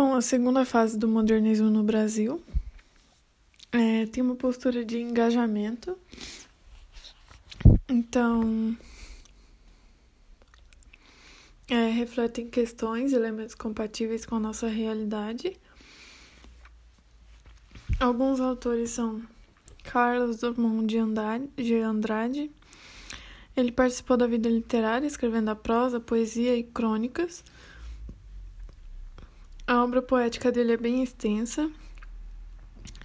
Bom, a segunda fase do modernismo no Brasil é, tem uma postura de engajamento. Então, é, refletem questões, elementos compatíveis com a nossa realidade. Alguns autores são Carlos Drummond de Andrade. Ele participou da vida literária, escrevendo a prosa, poesia e crônicas. A obra poética dele é bem extensa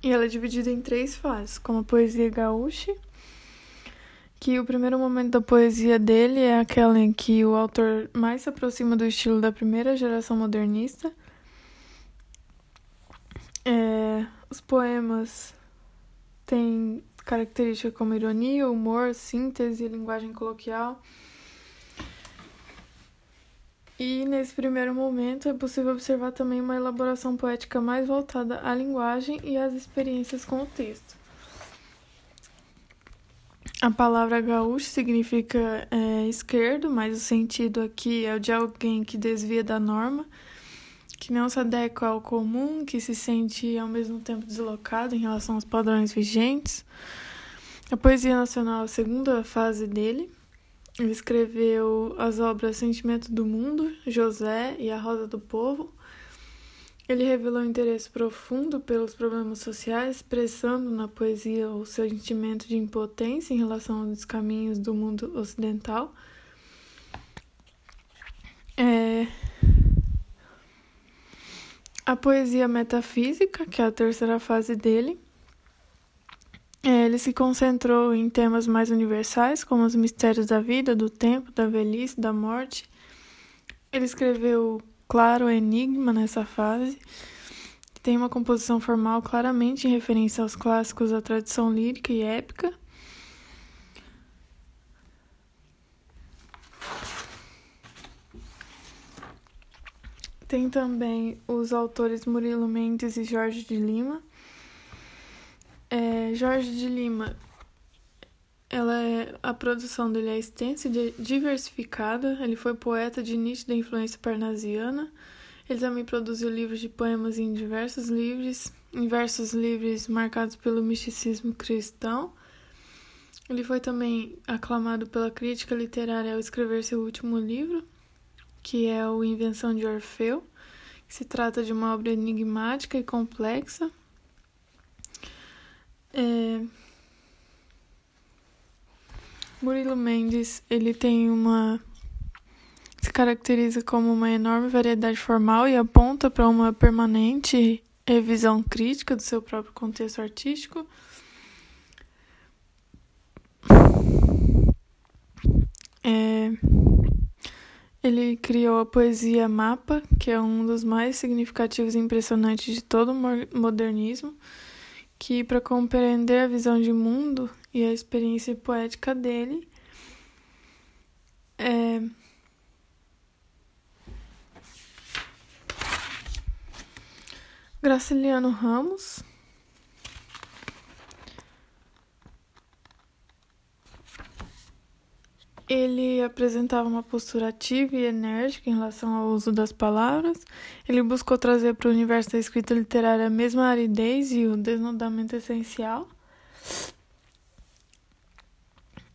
e ela é dividida em três fases, como a poesia gaúcha, que o primeiro momento da poesia dele é aquela em que o autor mais se aproxima do estilo da primeira geração modernista. É, os poemas têm características como ironia, humor, síntese, linguagem coloquial. E nesse primeiro momento é possível observar também uma elaboração poética mais voltada à linguagem e às experiências com o texto. A palavra gaúcho significa é, esquerdo, mas o sentido aqui é o de alguém que desvia da norma, que não se adequa ao comum, que se sente ao mesmo tempo deslocado em relação aos padrões vigentes. A poesia nacional é a segunda fase dele. Ele escreveu as obras Sentimento do Mundo, José e A Rosa do Povo ele revelou interesse profundo pelos problemas sociais, expressando na poesia o seu sentimento de impotência em relação aos caminhos do mundo ocidental. É... A poesia metafísica, que é a terceira fase dele, ele se concentrou em temas mais universais, como os mistérios da vida, do tempo, da velhice, da morte. Ele escreveu claro enigma nessa fase. Tem uma composição formal claramente em referência aos clássicos da tradição lírica e épica. Tem também os autores Murilo Mendes e Jorge de Lima. É, Jorge de Lima ela é, a produção dele é extensa e diversificada. Ele foi poeta de nítida influência parnasiana. Ele também produziu livros de poemas em diversos livros, em versos livres marcados pelo misticismo cristão. Ele foi também aclamado pela crítica literária ao escrever seu último livro, que é o Invenção de Orfeu, que se trata de uma obra enigmática e complexa. É, Murilo Mendes, ele tem uma se caracteriza como uma enorme variedade formal e aponta para uma permanente revisão crítica do seu próprio contexto artístico. É, ele criou a poesia Mapa, que é um dos mais significativos e impressionantes de todo o modernismo, que para compreender a visão de mundo e a experiência poética dele. É... Graciliano Ramos. Ele apresentava uma postura ativa e enérgica em relação ao uso das palavras. Ele buscou trazer para o universo da escrita literária a mesma aridez e o desnudamento essencial.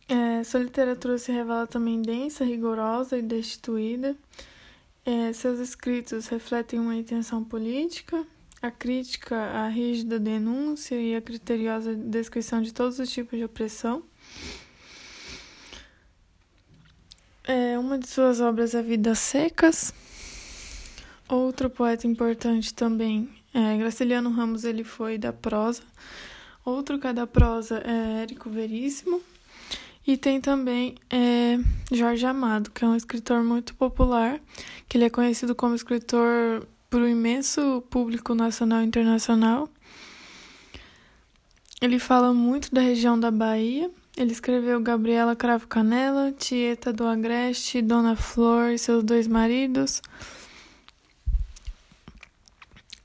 É, sua literatura se revela também densa, rigorosa e destituída. É, seus escritos refletem uma intenção política, a crítica à rígida denúncia e a criteriosa descrição de todos os tipos de opressão. É, uma de suas obras é Vidas Secas. Outro poeta importante também é Graciliano Ramos, ele foi da prosa. Outro que é da prosa é Érico Veríssimo. E tem também é, Jorge Amado, que é um escritor muito popular, que ele é conhecido como escritor por um imenso público nacional e internacional. Ele fala muito da região da Bahia. Ele escreveu Gabriela Cravo Canela, Tieta do Agreste, Dona Flor e seus dois maridos.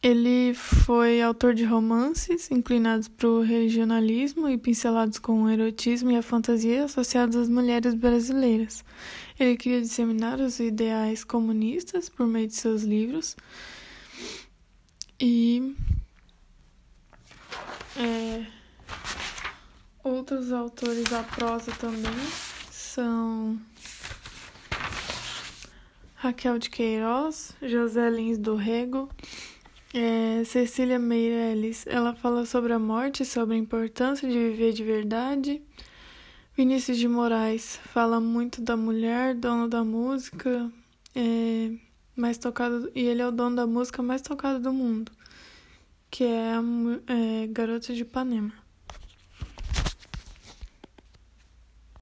Ele foi autor de romances inclinados para o regionalismo e pincelados com o erotismo e a fantasia associados às mulheres brasileiras. Ele queria disseminar os ideais comunistas por meio de seus livros. E é, outros autores da prosa também são Raquel de Queiroz, José Lins do Rego, é, Cecília Meirelles. Ela fala sobre a morte, sobre a importância de viver de verdade. Vinícius de Moraes fala muito da mulher, dono da música, é, mais tocado, e ele é o dono da música mais tocada do mundo, que é a é, Garota de Ipanema.